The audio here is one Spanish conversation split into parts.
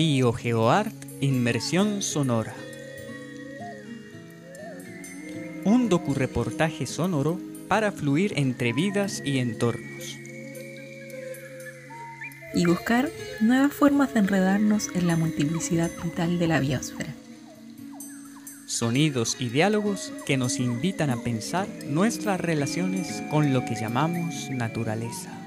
BioGeoArt Inmersión Sonora. Un docureportaje sonoro para fluir entre vidas y entornos. Y buscar nuevas formas de enredarnos en la multiplicidad vital de la biosfera. Sonidos y diálogos que nos invitan a pensar nuestras relaciones con lo que llamamos naturaleza.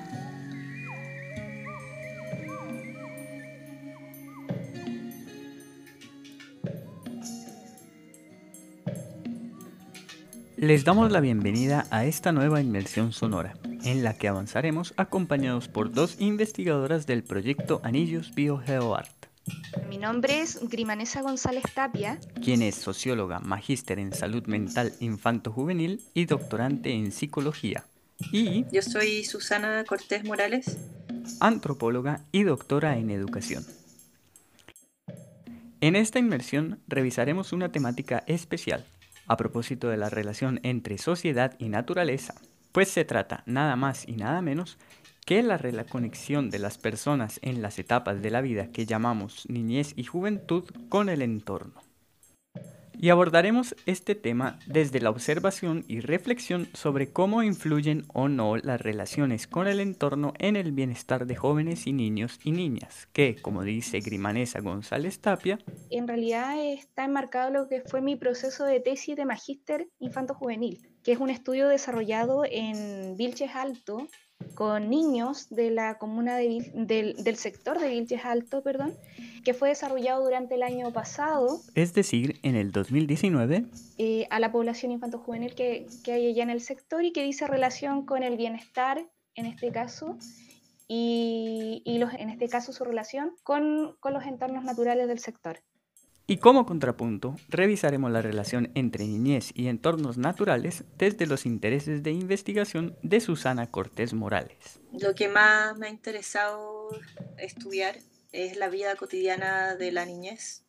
Les damos la bienvenida a esta nueva inmersión sonora, en la que avanzaremos acompañados por dos investigadoras del proyecto Anillos BioGeoArt. Mi nombre es Grimanesa González Tapia, quien es socióloga, magíster en salud mental infanto-juvenil y doctorante en psicología. Y yo soy Susana Cortés Morales, antropóloga y doctora en educación. En esta inmersión revisaremos una temática especial, a propósito de la relación entre sociedad y naturaleza, pues se trata nada más y nada menos que la conexión de las personas en las etapas de la vida que llamamos niñez y juventud con el entorno y abordaremos este tema desde la observación y reflexión sobre cómo influyen o no las relaciones con el entorno en el bienestar de jóvenes y niños y niñas, que, como dice Grimanesa González Tapia, en realidad está enmarcado lo que fue mi proceso de tesis de magíster infanto-juvenil, que es un estudio desarrollado en Vilches Alto con niños de la comuna del, sector de Vilches Alto, perdón, que fue desarrollado durante el año pasado. Es decir, en el 2019. Eh, a la población infanto-juvenil que, hay allá en el sector y que dice relación con el bienestar, en este caso, y, los, en este caso su relación con, con los entornos naturales del sector. Y como contrapunto, revisaremos la relación entre niñez y entornos naturales desde los intereses de investigación de Susana Cortés Morales. Lo que más me ha interesado estudiar es la vida cotidiana de la niñez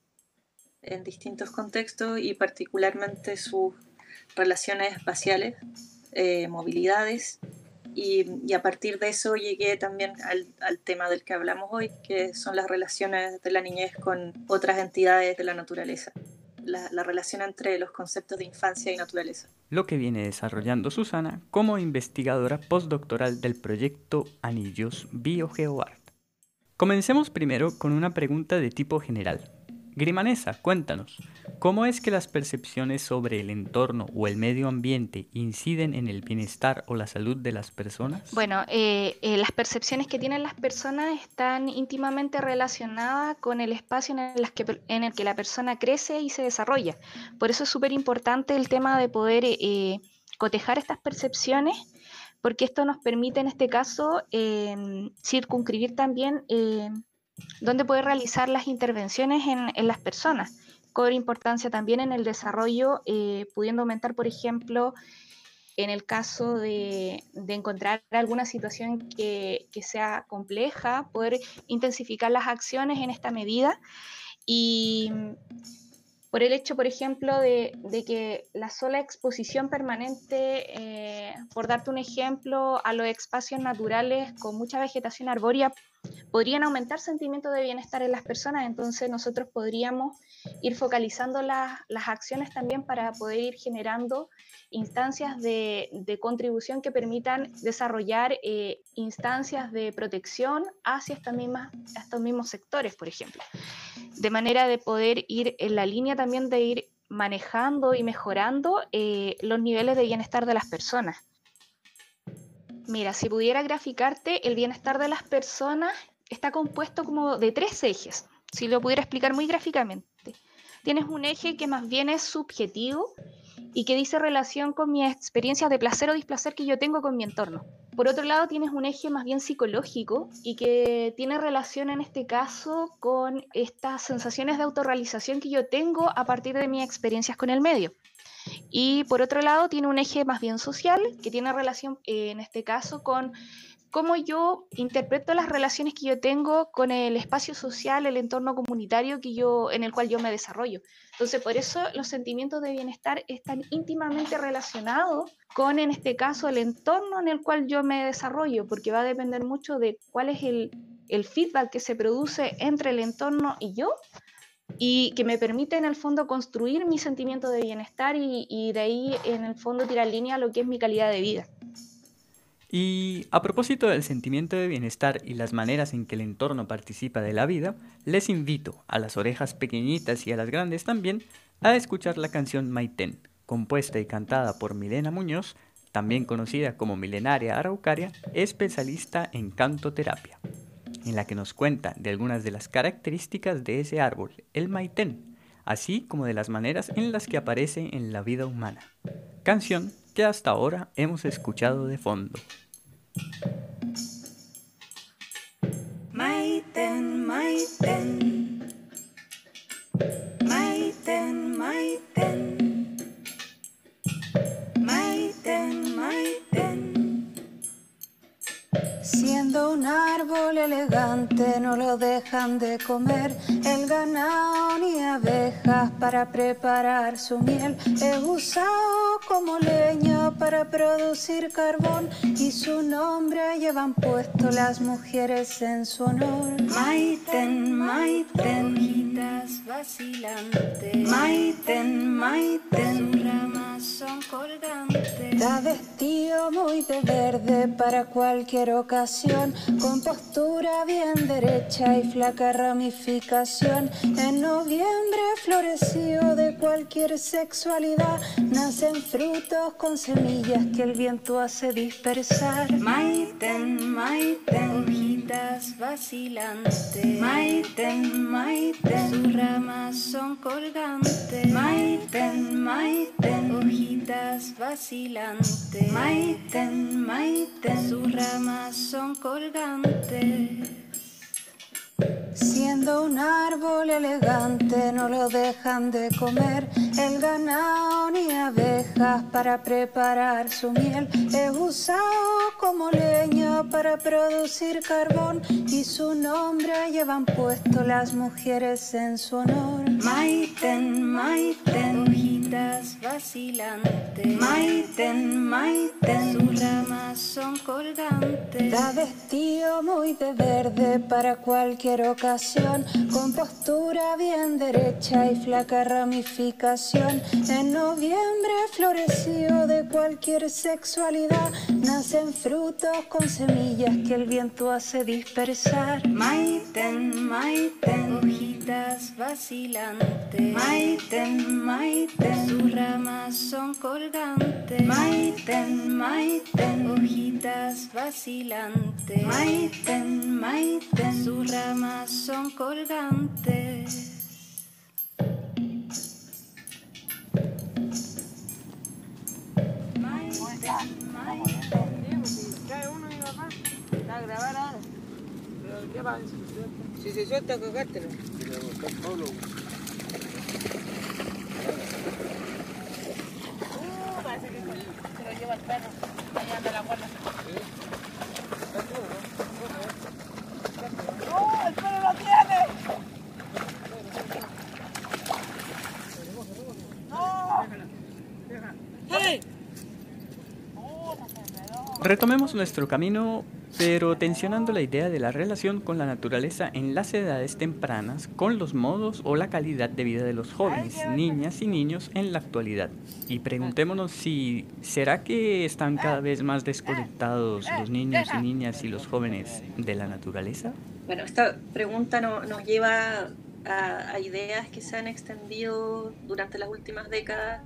en distintos contextos y particularmente sus relaciones espaciales, eh, movilidades y, a partir de eso llegué también al, tema del que hablamos hoy, que son las relaciones de la niñez con otras entidades de la naturaleza. La, la, relación entre los conceptos de infancia y naturaleza. Lo que viene desarrollando Susana como investigadora postdoctoral del proyecto Anillos BioGeoArt. Comencemos primero con una pregunta de tipo general. Grimanesa, cuéntanos, ¿cómo es que las percepciones sobre el entorno o el medio ambiente inciden en el bienestar o la salud de las personas? Bueno, eh, eh, las percepciones que tienen las personas están íntimamente relacionadas con el espacio en el, que, en el que la persona crece y se desarrolla. Por eso es súper importante el tema de poder eh, cotejar estas percepciones porque esto nos permite en este caso circunscribir también donde puede realizar las intervenciones en, las personas. Cobra importancia también en el desarrollo, eh, pudiendo aumentar, por ejemplo, en el caso de, encontrar alguna situación que, sea compleja, poder intensificar las acciones en esta medida. Y por el hecho, por ejemplo, de, que la sola exposición permanente, eh, por darte un ejemplo, a los espacios naturales con mucha vegetación arbórea, podrían aumentar sentimientos de bienestar en las personas, entonces nosotros podríamos ir focalizando las acciones también para poder ir generando instancias de, contribución que permitan desarrollar eh, instancias de protección hacia estas mismas, estos mismos sectores, por ejemplo, de manera de poder ir en la línea también de ir manejando y mejorando eh, los niveles de bienestar de las personas. Mira, si pudiera graficarte, el bienestar de las personas está compuesto como de tres ejes, si lo pudiera explicar muy gráficamente. Tienes un eje que más bien es subjetivo y que dice relación con mi experiencia de placer o displacer que yo tengo con mi entorno. Por otro lado, tienes un eje más bien psicológico y que tiene relación en este caso con estas sensaciones de autorrealización que yo tengo a partir de mis experiencias con el medio. Y por otro lado, tiene un eje más bien social que tiene relación eh, en este caso con cómo yo interpreto las relaciones que yo tengo con el espacio social, el entorno comunitario que yo, en el cual yo me desarrollo. Entonces, por eso los sentimientos de bienestar están íntimamente relacionados con, en este caso, el entorno en el cual yo me desarrollo, porque va a depender mucho de cuál es el el feedback que se produce entre el entorno y yo y que me permite en el fondo construir mi sentimiento de bienestar y, y de ahí en el fondo tirar línea a lo que es mi calidad de vida. Y a propósito del sentimiento de bienestar y las maneras en que el entorno participa de la vida, les invito a las orejas pequeñitas y a las grandes también a escuchar la canción Maiten, compuesta y cantada por Milena Muñoz, también conocida como Milenaria Araucaria, especialista en cantoterapia, en la que nos cuenta de algunas de las características de ese árbol, el Maiten, así como de las maneras en las que aparece en la vida humana. Canción que hasta ahora hemos escuchado de fondo. Un árbol elegante, no lo dejan de comer el ganado ni abejas para preparar su miel. He usado como leña para producir carbón y su nombre llevan puesto las mujeres en su honor. Maiten, maiten, hojitas vacilantes. Maiten, maiten, sus ramas son colgantes. Vestido muy de verde para cualquier ocasión, con postura bien derecha y flaca ramificación. En noviembre floreció de cualquier sexualidad, nacen frutos con semillas que el viento hace dispersar. Maiten, maiten, hojitas vacilantes. Maiten, maiten, sus ramas son colgantes. Maiten, maiten, hojitas vacilantes. Maiten, maiten, sus ramas son colgantes. Siendo un árbol elegante, no lo dejan de comer el ganado ni abejas para preparar su miel. He usado como leña para producir carbón y su nombre llevan puesto las mujeres en su honor. Maiten, maiten, hojitas vacilantes. Maiten, maiten, sus ramas son colgantes. Está vestido muy de verde para cualquier ocasión, con postura bien derecha y flaca ramificación. En noviembre floreció de cualquier sexualidad, nacen frutos con semillas que el viento hace dispersar. Maiten, maiten, hojitas vacilantes. Maiten, maiten, sus ramas son colgantes. Maiten, maiten, hojitas vacilantes. Maiten, maiten, sus ramas son colgantes. Maiten, maiten. Trae uno mi papá. Va a grabar ahora. ¿Pero qué va? Si se suelta, cagártelo. Uh, parece que se lo lleva el perro. Allá anda la guarda. ¡No! ¡El perro lo tiene! ¡No! ¡Hey! Retomemos nuestro camino, pero tensionando la idea de la relación con la naturaleza en las edades tempranas, con los modos o la calidad de vida de los jóvenes, niñas y niños en la actualidad. Y preguntémonos si será que están cada vez más desconectados los niños y niñas y los jóvenes de la naturaleza. Bueno, esta pregunta no- nos lleva a, a ideas que se han extendido durante las últimas décadas,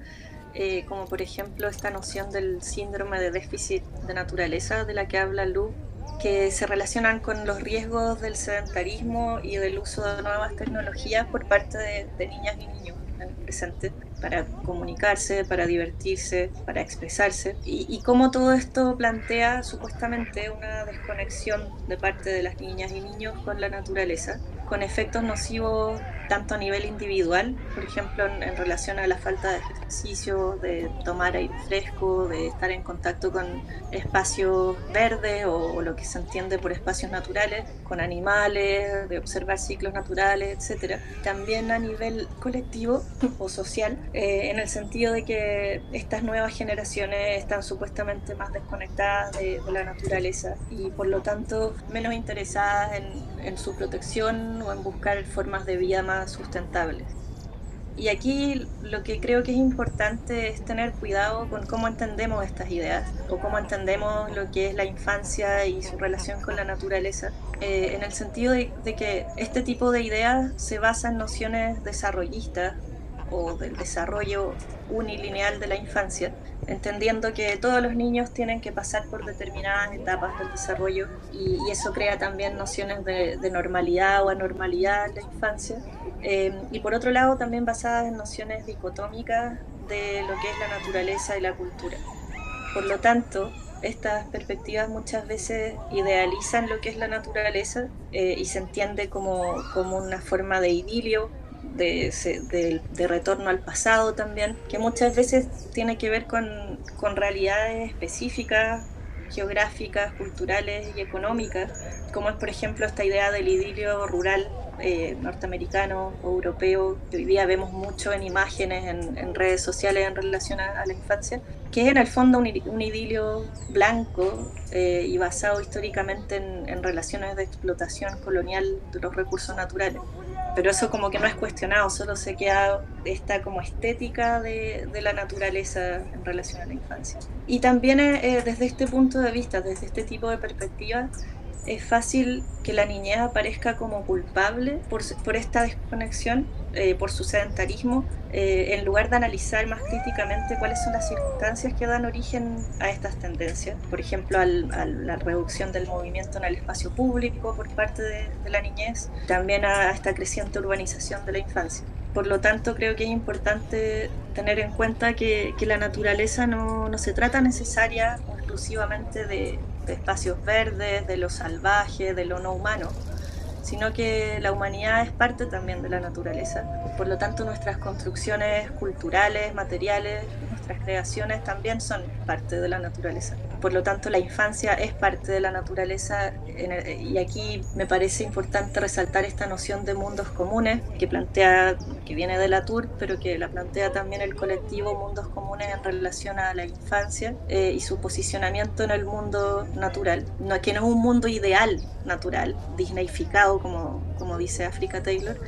eh, como por ejemplo esta noción del síndrome de déficit de naturaleza de la que habla Lu, que se relacionan con los riesgos del sedentarismo y del uso de nuevas tecnologías por parte de, de niñas y niños en el presente para comunicarse, para divertirse, para expresarse, y, y cómo todo esto plantea supuestamente una desconexión de parte de las niñas y niños con la naturaleza, con efectos nocivos tanto a nivel individual, por ejemplo, en, relación a la falta de ejercicio, de tomar aire fresco, de estar en contacto con espacios verdes o, lo que se entiende por espacios naturales, con animales, de observar ciclos naturales, etc. También a nivel colectivo o social, eh, en el sentido de que estas nuevas generaciones están supuestamente más desconectadas de, la naturaleza y por lo tanto menos interesadas en, en su protección o en buscar formas de vida más sustentables. Y aquí lo que creo que es importante es tener cuidado con cómo entendemos estas ideas o cómo entendemos lo que es la infancia y su relación con la naturaleza, eh, en el sentido de, que este tipo de ideas se basa en nociones desarrollistas o del desarrollo unilineal de la infancia, entendiendo que todos los niños tienen que pasar por determinadas etapas del desarrollo y, eso crea también nociones de, normalidad o anormalidad en la infancia. Eh, y por otro lado también basadas en nociones dicotómicas de lo que es la naturaleza y la cultura. Por lo tanto, estas perspectivas muchas veces idealizan lo que es la naturaleza eh, y se entiende como, como una forma de idilio de, retorno al pasado también, que muchas veces tiene que ver con, realidades específicas, geográficas, culturales y económicas, como es por ejemplo esta idea del idilio rural eh, norteamericano o europeo, que hoy día vemos mucho en imágenes, en, redes sociales en relación a, la infancia, que es en el fondo un, idilio blanco eh, y basado históricamente en, en relaciones de explotación colonial de los recursos naturales pero eso como que no es cuestionado, solo se queda esta como estética de, la naturaleza en relación a la infancia. Y también eh, desde este punto de vista, desde este tipo de perspectiva, es fácil que la niñez aparezca como culpable por, por esta desconexión, eh, por su sedentarismo, eh, en lugar de analizar más críticamente cuáles son las circunstancias que dan origen a estas tendencias. Por ejemplo, a la reducción del movimiento en el espacio público por parte de, la niñez, también a esta creciente urbanización de la infancia. Por lo tanto, creo que es importante tener en cuenta que, que la naturaleza no, no se trata necesaria exclusivamente de, de espacios verdes, de lo salvaje, de lo no humano, sino que la humanidad es parte también de la naturaleza. Por lo tanto, nuestras construcciones culturales, materiales, nuestras creaciones también son parte de la naturaleza. Por lo tanto, la infancia es parte de la naturaleza y aquí me parece importante resaltar esta noción de mundos comunes que plantea, que viene de la TUR, pero que la plantea también el colectivo Mundos Comunes en relación a la infancia eh, y su posicionamiento en el mundo natural, no, que no es un mundo ideal natural, disneyficado como, como dice Africa Taylor,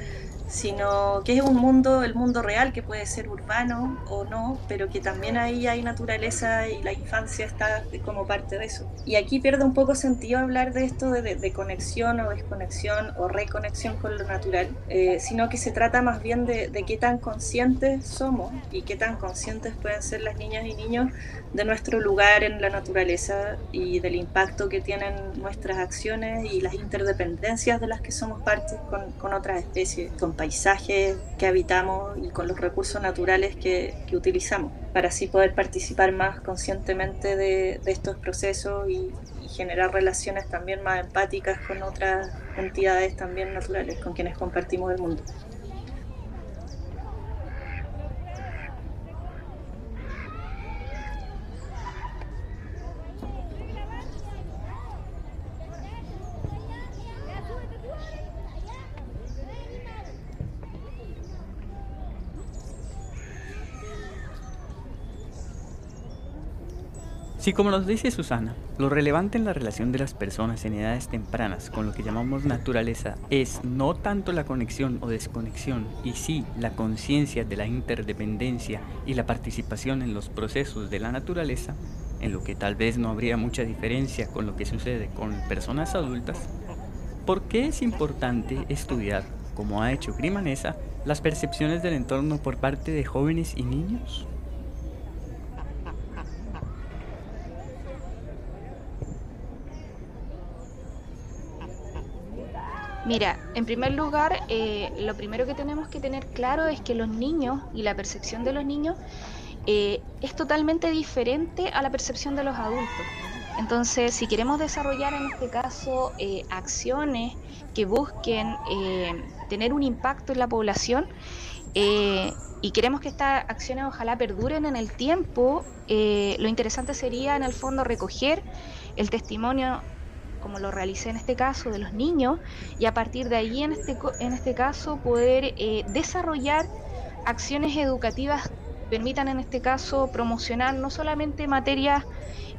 sino que es un mundo, el mundo real, que puede ser urbano o no, pero que también ahí hay naturaleza y la infancia está como parte de eso. Y aquí pierde un poco sentido hablar de esto de, conexión o desconexión o reconexión con lo natural, eh, sino que se trata más bien de, de qué tan conscientes somos y qué tan conscientes pueden ser las niñas y niños de nuestro lugar en la naturaleza y del impacto que tienen nuestras acciones y las interdependencias de las que somos parte con, con otras especies, con paisajes que habitamos y con los recursos naturales que, utilizamos, para así poder participar más conscientemente de, estos procesos y generar relaciones también más empáticas con otras entidades también naturales con quienes compartimos el mundo. Si como nos dice Susana, lo relevante en la relación de las personas en edades tempranas con lo que llamamos naturaleza es no tanto la conexión o desconexión, y sí la conciencia de la interdependencia y la participación en los procesos de la naturaleza, en lo que tal vez no habría mucha diferencia con lo que sucede con personas adultas, ¿por qué es importante estudiar, como ha hecho Grimanesa, las percepciones del entorno por parte de jóvenes y niños? Mira, en primer lugar, eh, lo primero que tenemos que tener claro es que los niños y la percepción de los niños eh, es totalmente diferente a la percepción de los adultos. Entonces, si queremos desarrollar en este caso eh, acciones que busquen tener un impacto en la población, y queremos que estas acciones ojalá perduren en el tiempo, lo interesante sería en el fondo recoger el testimonio como lo realicé en este caso, de los niños, y a partir de ahí, en este, en este caso, poder desarrollar acciones educativas permitan en este caso promocionar no solamente materias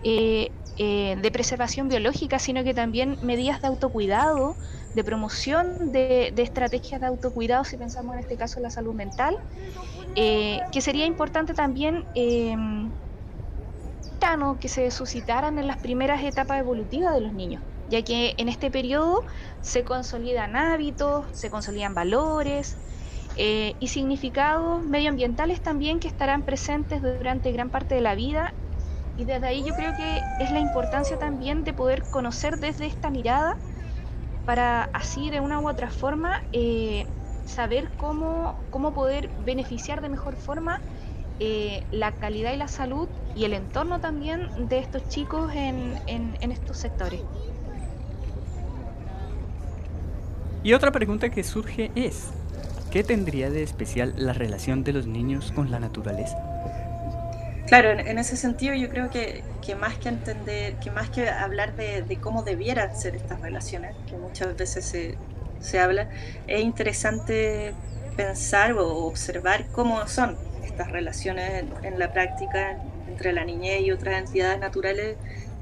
eh, eh, de preservación biológica, sino que también medidas de autocuidado, de promoción de, estrategias de autocuidado, si pensamos en este caso en la salud mental, eh, que sería importante también que se suscitaran en las primeras etapas evolutivas de los niños, ya que en este periodo se consolidan hábitos, se consolidan valores, eh, y significados medioambientales también que estarán presentes durante gran parte de la vida. Y desde ahí yo creo que es la importancia también de poder conocer desde esta mirada para así de una u otra forma eh, saber cómo, cómo poder beneficiar de mejor forma eh, la calidad y la salud y el entorno también de estos chicos en, en estos sectores. Y otra pregunta que surge es, ¿Qué tendría de especial la relación de los niños con la naturaleza? Claro, en, ese sentido yo creo que, más que entender, que más que hablar de, cómo debieran ser estas relaciones, que muchas veces se, se habla, es interesante pensar o observar cómo son estas relaciones en, la práctica entre la niñez y otras entidades naturales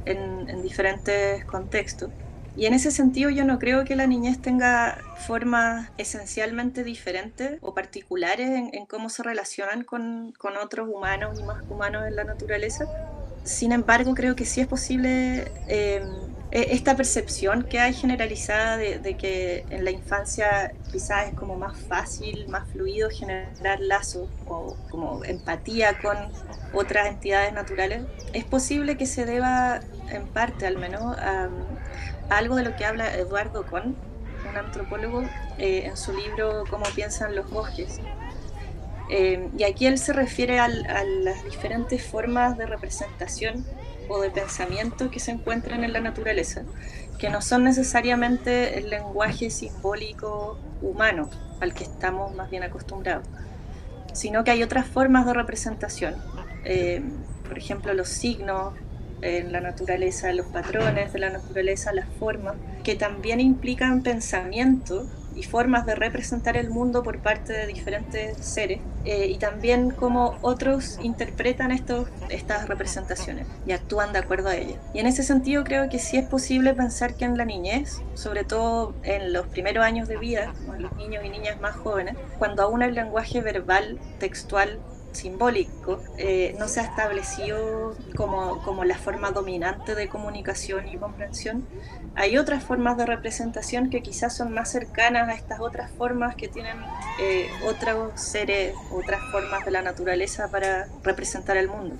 en diferentes contextos. Y en ese sentido yo no creo que la niñez tenga formas esencialmente diferentes o particulares en, cómo se relacionan con, con, otros humanos y más humanos en la naturaleza. Sin embargo, creo que sí es posible eh, e, esta percepción que hay generalizada de, de, que en la infancia quizás es como más fácil, más fluido generar lazos o como empatía con otras entidades naturales, es posible que se deba en parte al menos a algo de lo que habla Eduardo Kohn, un antropólogo, eh, en su libro Cómo piensan los bosques. Eh, y aquí él se refiere a las diferentes formas de representación o de pensamiento que se encuentran en la naturaleza, que no son necesariamente el lenguaje simbólico humano al que estamos más bien acostumbrados, sino que hay otras formas de representación. Eh, por ejemplo, los signos, en la naturaleza, los patrones de la naturaleza, las formas, que también implican pensamiento y formas de representar el mundo por parte de diferentes seres eh, y también cómo otros interpretan estos, estas representaciones y actúan de acuerdo a ellas. Y en ese sentido creo que sí es posible pensar que en la niñez, sobre todo en los primeros años de vida, los niños y niñas más jóvenes, cuando aún el lenguaje verbal, textual, simbólico eh, no se ha establecido como, como, la forma dominante de comunicación y comprensión, hay otras formas de representación que quizás son más cercanas a estas otras formas que tienen eh, otros seres, otras formas de la naturaleza para representar el mundo.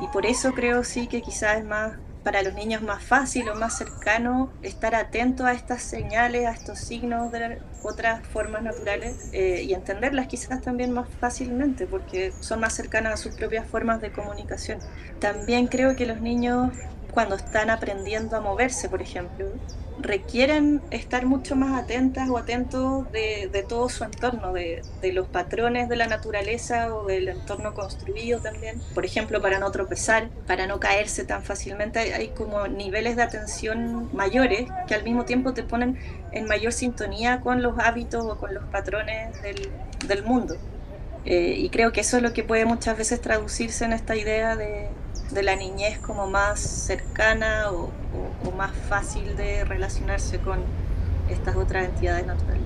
Y por eso creo sí que quizás es más para los niños más fácil o más cercano estar atento a estas señales, a estos signos de otras formas naturales eh, y entenderlas quizás también más fácilmente porque son más cercanas a sus propias formas de comunicación. También creo que los niños cuando están aprendiendo a moverse, por ejemplo, requieren estar mucho más atentas o atentos de, todo su entorno, de, los patrones de la naturaleza o del entorno construido también. Por ejemplo, para no tropezar, para no caerse tan fácilmente, hay, como niveles de atención mayores que al mismo tiempo te ponen en mayor sintonía con los hábitos o con los patrones del, mundo. Eh, y creo que eso es lo que puede muchas veces traducirse en esta idea de, de la niñez como más cercana o, más fácil de relacionarse con estas otras entidades naturales.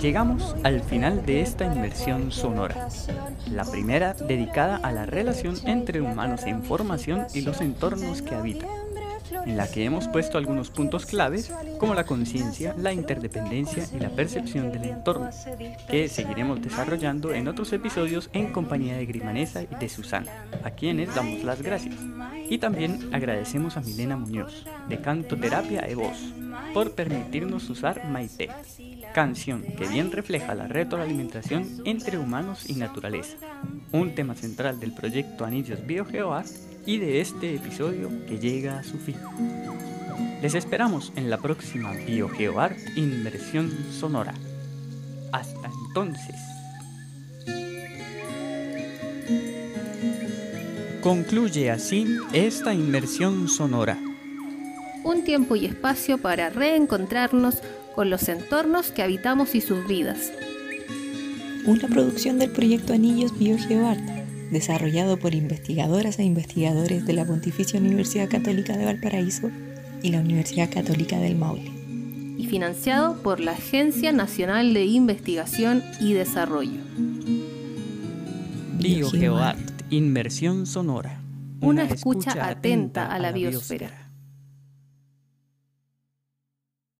Llegamos al final de esta inmersión sonora, la primera dedicada a la relación entre humanos en formación y los entornos que habitan en la que hemos puesto algunos puntos claves como la conciencia, la interdependencia y la percepción del entorno, que seguiremos desarrollando en otros episodios en compañía de Grimanesa y de Susana, a quienes damos las gracias. Y también agradecemos a Milena Muñoz, de Canto Terapia e Voz, por permitirnos usar Maite, canción que bien refleja la retroalimentación entre humanos y naturaleza, un tema central del proyecto Anillos BioGeoArt y de este episodio que llega a su fin. Les esperamos en la próxima BioGeoArt Inmersión Sonora. Hasta entonces. Concluye así esta inmersión sonora. Un tiempo y espacio para reencontrarnos con los entornos que habitamos y sus vidas. Una producción del proyecto Anillos BioGeoArt, desarrollado por investigadoras e investigadores de la Pontificia Universidad Católica de Valparaíso y la Universidad Católica del Maule. Y financiado por la Agencia Nacional de Investigación y Desarrollo. BioGeoArt, inmersión sonora. Una, escucha, atenta a la biosfera.